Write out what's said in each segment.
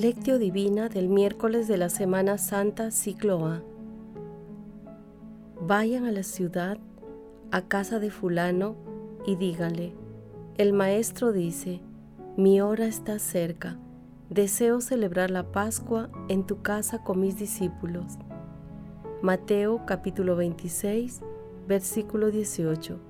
Lectio Divina del miércoles de la Semana Santa Ciclo A. Vayan a la ciudad, a casa de fulano, y díganle, el maestro dice, mi hora está cerca, deseo celebrar la Pascua en tu casa con mis discípulos. Mateo capítulo 26, versículo 18.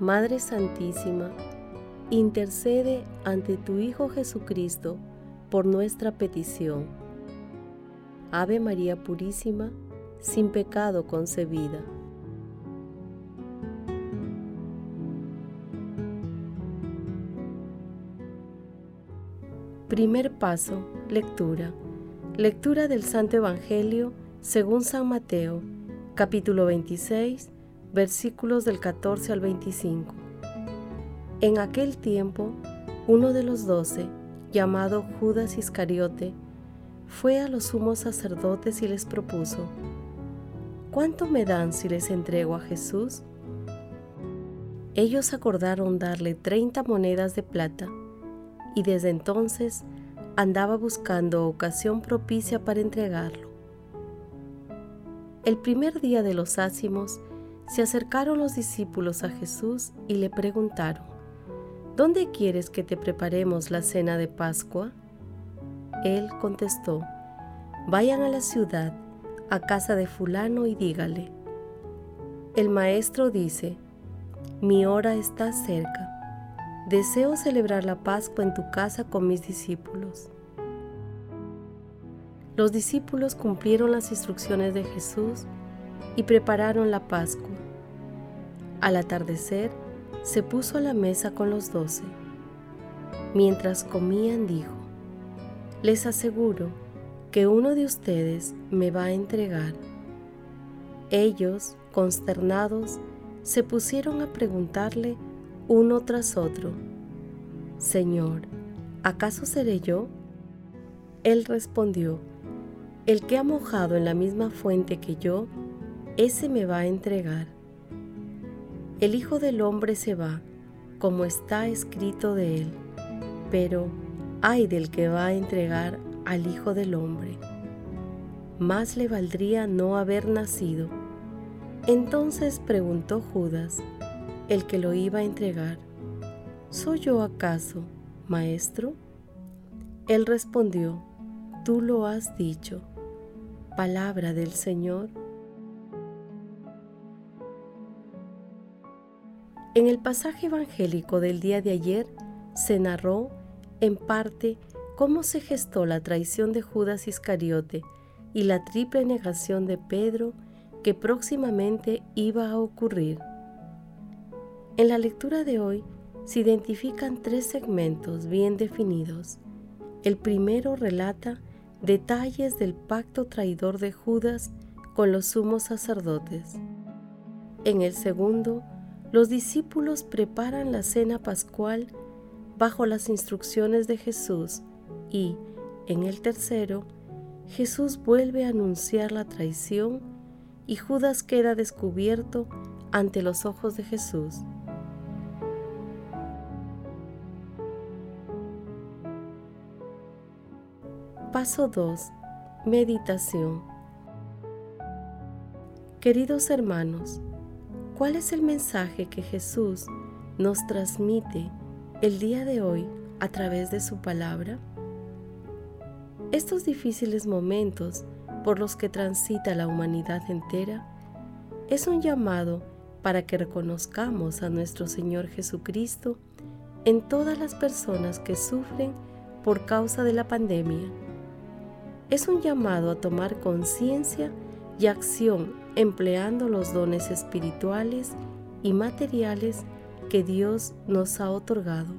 Madre Santísima, intercede ante tu Hijo Jesucristo por nuestra petición. Ave María Purísima, sin pecado concebida. Primer paso, lectura. Lectura del Santo Evangelio según San Mateo, capítulo 26, versículos del 14 al 25. En aquel tiempo, uno de los doce, llamado Judas Iscariote, fue a los sumos sacerdotes y les propuso, ¿cuánto me dan si les entrego a Jesús? Ellos acordaron darle treinta monedas de plata, y desde entonces andaba buscando ocasión propicia para entregarlo. El primer día de los ácimos, se acercaron los discípulos a Jesús y le preguntaron, ¿Dónde quieres que te preparemos la cena de Pascua? Él contestó, Vayan a la ciudad, a casa de fulano y dígale, el maestro dice, mi hora está cerca, deseo celebrar la Pascua en tu casa con mis discípulos. Los discípulos cumplieron las instrucciones de Jesús y prepararon la Pascua. Al atardecer, se puso a la mesa con los doce. Mientras comían dijo, les aseguro que uno de ustedes me va a entregar. Ellos, consternados, se pusieron a preguntarle uno tras otro, Señor, ¿acaso seré yo? Él respondió, El que ha mojado en la misma fuente que yo, ese me va a entregar. El Hijo del Hombre se va, como está escrito de él, pero ay del que va a entregar al Hijo del Hombre. Más le valdría no haber nacido. Entonces preguntó Judas, el que lo iba a entregar, ¿soy yo acaso, maestro? Él respondió, tú lo has dicho. Palabra del Señor. En el pasaje evangélico del día de ayer se narró, en parte, cómo se gestó la traición de Judas Iscariote y la triple negación de Pedro que próximamente iba a ocurrir. En la lectura de hoy se identifican tres segmentos bien definidos. El primero relata detalles del pacto traidor de Judas con los sumos sacerdotes. En el segundo, los discípulos preparan la cena pascual bajo las instrucciones de Jesús y, en el tercero, Jesús vuelve a anunciar la traición y Judas queda descubierto ante los ojos de Jesús. Paso 2. Meditación. Queridos hermanos, ¿Cuál es el mensaje que Jesús nos transmite el día de hoy a través de su palabra? Estos difíciles momentos por los que transita la humanidad entera es un llamado para que reconozcamos a nuestro Señor Jesucristo en todas las personas que sufren por causa de la pandemia. Es un llamado a tomar conciencia y acción empleando los dones espirituales y materiales que Dios nos ha otorgado.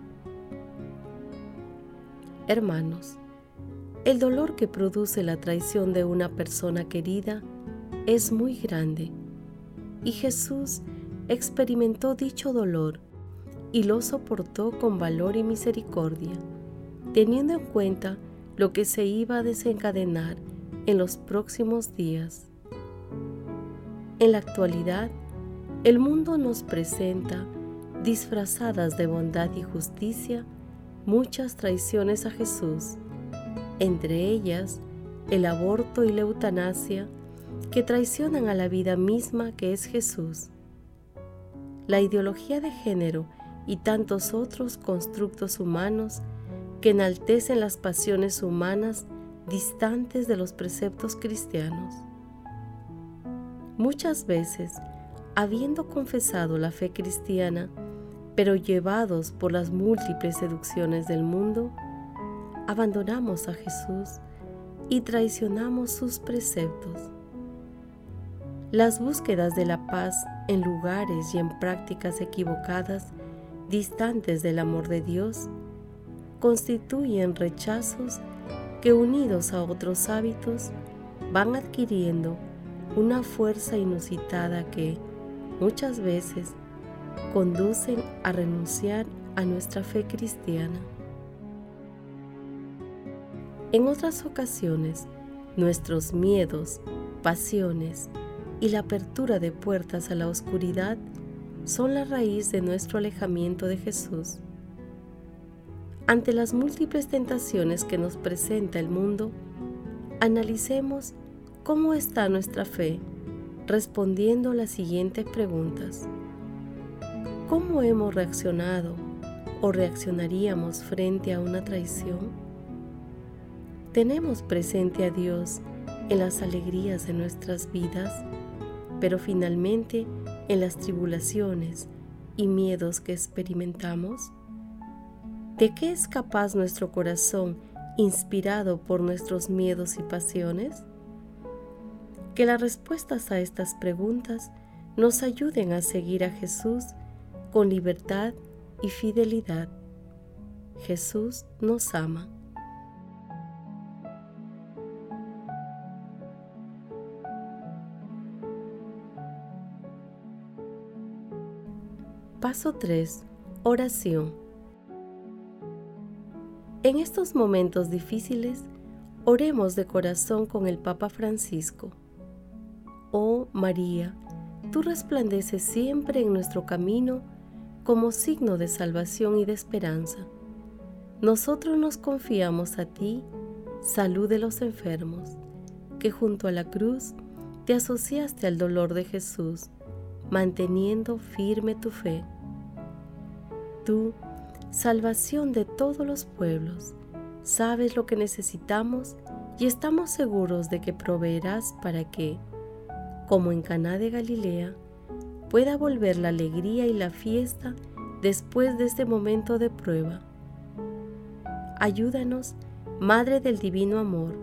Hermanos, el dolor que produce la traición de una persona querida es muy grande y Jesús experimentó dicho dolor y lo soportó con valor y misericordia, teniendo en cuenta lo que se iba a desencadenar en los próximos días. En la actualidad, el mundo nos presenta, disfrazadas de bondad y justicia, muchas traiciones a Jesús, entre ellas el aborto y la eutanasia, que traicionan a la vida misma que es Jesús. La ideología de género y tantos otros constructos humanos que enaltecen las pasiones humanas distantes de los preceptos cristianos. Muchas veces, habiendo confesado la fe cristiana, pero llevados por las múltiples seducciones del mundo, abandonamos a Jesús y traicionamos sus preceptos. Las búsquedas de la paz en lugares y en prácticas equivocadas, distantes del amor de Dios, constituyen rechazos que unidos a otros hábitos van adquiriendo una fuerza inusitada que muchas veces conducen a renunciar a nuestra fe cristiana. En otras ocasiones, nuestros miedos, pasiones y la apertura de puertas a la oscuridad son la raíz de nuestro alejamiento de Jesús. Ante las múltiples tentaciones que nos presenta el mundo, analicemos cómo está nuestra fe respondiendo las siguientes preguntas. ¿Cómo hemos reaccionado o reaccionaríamos frente a una traición? ¿Tenemos presente a Dios en las alegrías de nuestras vidas, pero finalmente en las tribulaciones y miedos que experimentamos? ¿De qué es capaz nuestro corazón inspirado por nuestros miedos y pasiones? Que las respuestas a estas preguntas nos ayuden a seguir a Jesús con libertad y fidelidad. Jesús nos ama. Paso 3. Oración. En estos momentos difíciles, oremos de corazón con el Papa Francisco. Oh María, tú resplandeces siempre en nuestro camino como signo de salvación y de esperanza. Nosotros nos confiamos a ti, salud de los enfermos, que junto a la cruz te asociaste al dolor de Jesús, manteniendo firme tu fe. Tú, salvación de todos los pueblos, sabes lo que necesitamos y estamos seguros de que proveerás para que, como en Caná de Galilea, pueda volver la alegría y la fiesta después de este momento de prueba. Ayúdanos, Madre del Divino Amor,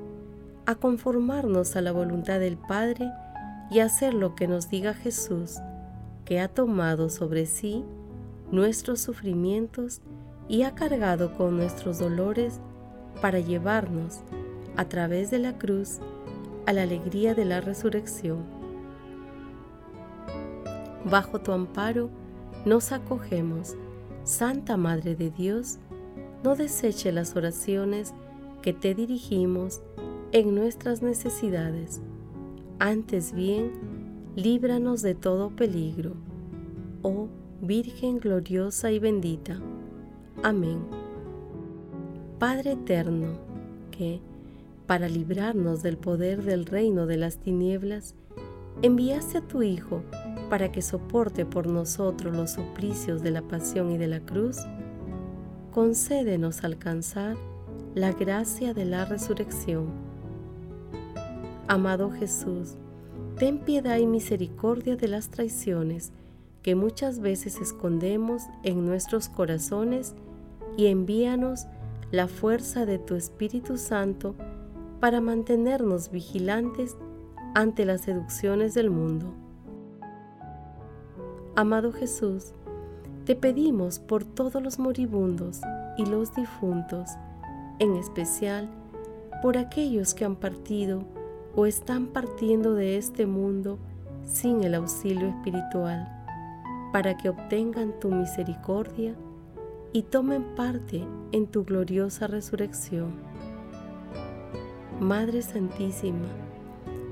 a conformarnos a la voluntad del Padre y hacer lo que nos diga Jesús, que ha tomado sobre sí nuestros sufrimientos y ha cargado con nuestros dolores para llevarnos, a través de la cruz, a la alegría de la resurrección bajo tu amparo nos acogemos. Santa Madre de Dios, no deseche las oraciones que te dirigimos en nuestras necesidades. Antes bien, líbranos de todo peligro. Oh Virgen gloriosa y bendita. Amén. Padre eterno, que, para librarnos del poder del reino de las tinieblas, enviaste a tu Hijo para que soporte por nosotros los suplicios de la pasión y de la cruz, concédenos alcanzar la gracia de la resurrección. Amado Jesús, ten piedad y misericordia de las traiciones que muchas veces escondemos en nuestros corazones y envíanos la fuerza de tu Espíritu Santo para mantenernos vigilantes ante las seducciones del mundo. Amado Jesús, te pedimos por todos los moribundos y los difuntos, en especial por aquellos que han partido o están partiendo de este mundo sin el auxilio espiritual, para que obtengan tu misericordia y tomen parte en tu gloriosa resurrección. Madre Santísima,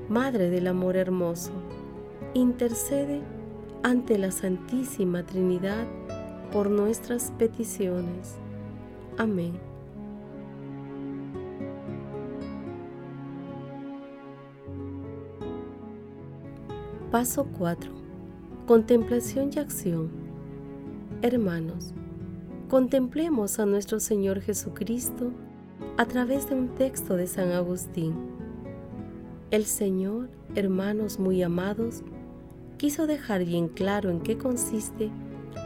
Madre del Amor Hermoso, intercede ante la Santísima Trinidad por nuestras peticiones. Amén. Paso 4. Contemplación y acción. Hermanos, contemplemos a nuestro Señor Jesucristo a través de un texto de San Agustín. El Señor, hermanos muy amados, quiso dejar bien claro en qué consiste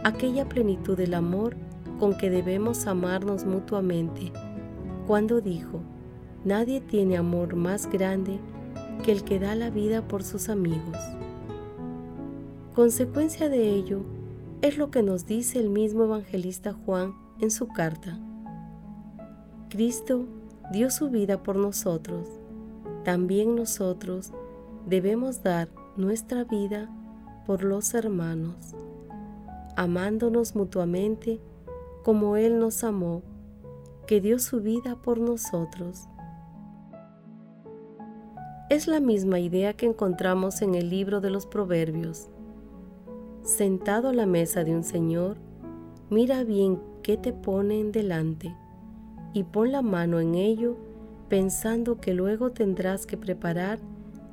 aquella plenitud del amor con que debemos amarnos mutuamente, cuando dijo, nadie tiene amor más grande que el que da la vida por sus amigos. Consecuencia de ello es lo que nos dice el mismo evangelista Juan en su carta. Cristo dio su vida por nosotros. También nosotros debemos dar nuestra vida por los hermanos, amándonos mutuamente como Él nos amó, que dio su vida por nosotros. Es la misma idea que encontramos en el libro de los Proverbios sentado a la mesa de un señor, mira bien qué te ponen delante y pon la mano en ello pensando que luego tendrás que preparar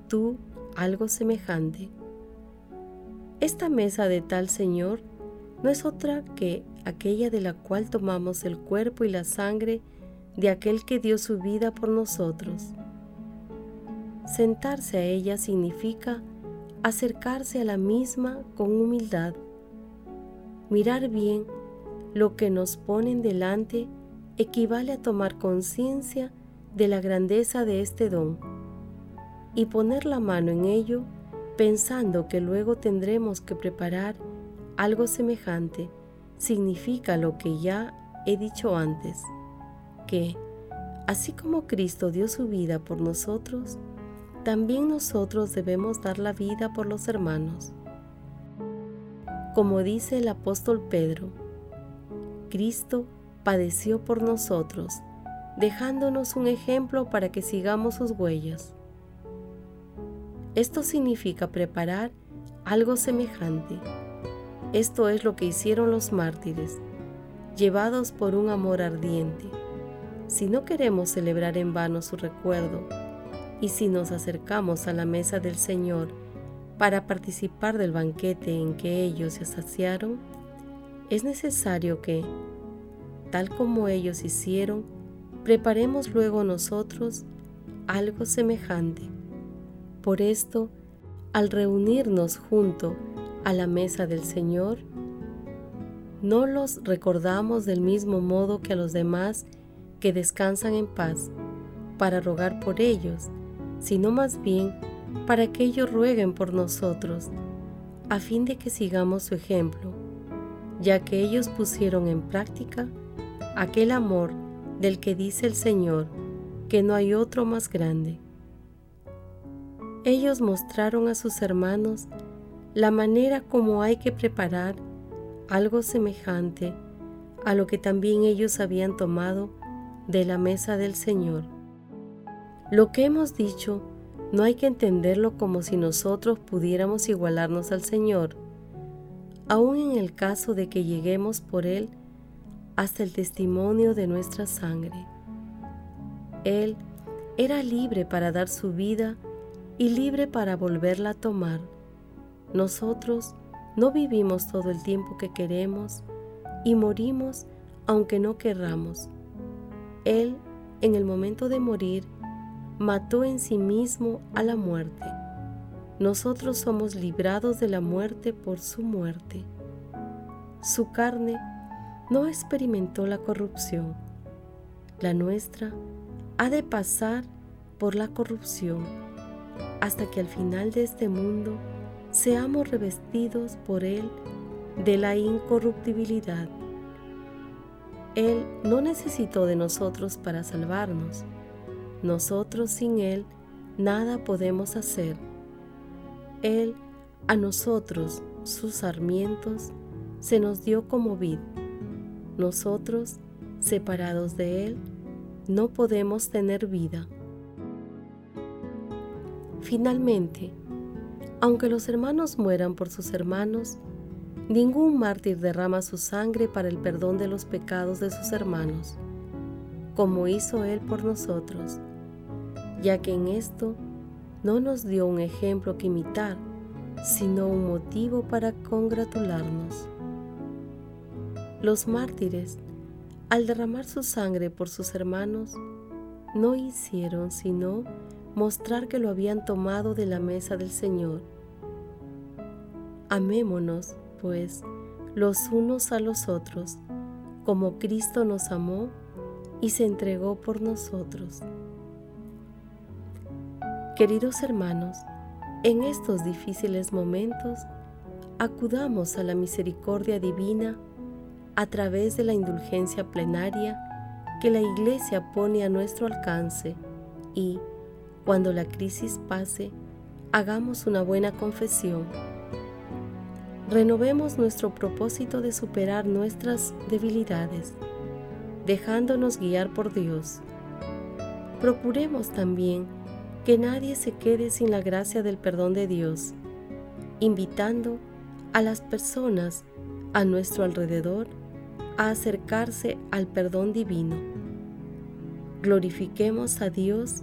tú algo semejante. Esta mesa de tal Señor no es otra que aquella de la cual tomamos el cuerpo y la sangre de aquel que dio su vida por nosotros. Sentarse a ella significa acercarse a la misma con humildad, mirar bien lo que nos ponen delante equivale a tomar conciencia de la grandeza de este don y poner la mano en ello pensando que luego tendremos que preparar algo semejante significa lo que ya he dicho antes, que así como Cristo dio su vida por nosotros, también nosotros debemos dar la vida por los hermanos. Como dice el apóstol Pedro, Cristo padeció por nosotros, dejándonos un ejemplo para que sigamos sus huellas. Esto significa preparar algo semejante. Esto es lo que hicieron los mártires, llevados por un amor ardiente. Si no queremos celebrar en vano su recuerdo, y si nos acercamos a la mesa del Señor para participar del banquete en que ellos se saciaron, es necesario que, tal como ellos hicieron, preparemos luego nosotros algo semejante. Por esto, al reunirnos junto a la mesa del Señor, no los recordamos del mismo modo que a los demás que descansan en paz, para rogar por ellos, sino más bien para que ellos rueguen por nosotros, a fin de que sigamos su ejemplo, ya que ellos pusieron en práctica aquel amor del que dice el Señor que no hay otro más grande. Ellos mostraron a sus hermanos la manera como hay que preparar algo semejante a lo que también ellos habían tomado de la mesa del Señor. Lo que hemos dicho no hay que entenderlo como si nosotros pudiéramos igualarnos al Señor, aun en el caso de que lleguemos por Él hasta el testimonio de nuestra sangre. Él era libre para dar su vida y libre para volverla a tomar. Nosotros no vivimos todo el tiempo que queremos y morimos aunque no querramos. Él, en el momento de morir, mató en sí mismo a la muerte. Nosotros somos librados de la muerte por su muerte. Su carne no experimentó la corrupción. La nuestra ha de pasar por la corrupción hasta que al final de este mundo seamos revestidos por Él de la incorruptibilidad. Él no necesitó de nosotros para salvarnos. Nosotros sin Él nada podemos hacer. Él a nosotros, sus sarmientos, se nos dio como vid. Nosotros, separados de Él, no podemos tener vida. Finalmente, aunque los hermanos mueran por sus hermanos, ningún mártir derrama su sangre para el perdón de los pecados de sus hermanos, como hizo Él por nosotros, ya que en esto no nos dio un ejemplo que imitar, sino un motivo para congratularnos. Los mártires, al derramar su sangre por sus hermanos, no hicieron sino mostrar que lo habían tomado de la mesa del Señor. Amémonos, pues, los unos a los otros, como Cristo nos amó y se entregó por nosotros. Queridos hermanos, en estos difíciles momentos, acudamos a la misericordia divina a través de la indulgencia plenaria que la Iglesia pone a nuestro alcance y, cuando la crisis pase, hagamos una buena confesión. Renovemos nuestro propósito de superar nuestras debilidades, dejándonos guiar por Dios. Procuremos también que nadie se quede sin la gracia del perdón de Dios, invitando a las personas a nuestro alrededor a acercarse al perdón divino. Glorifiquemos a Dios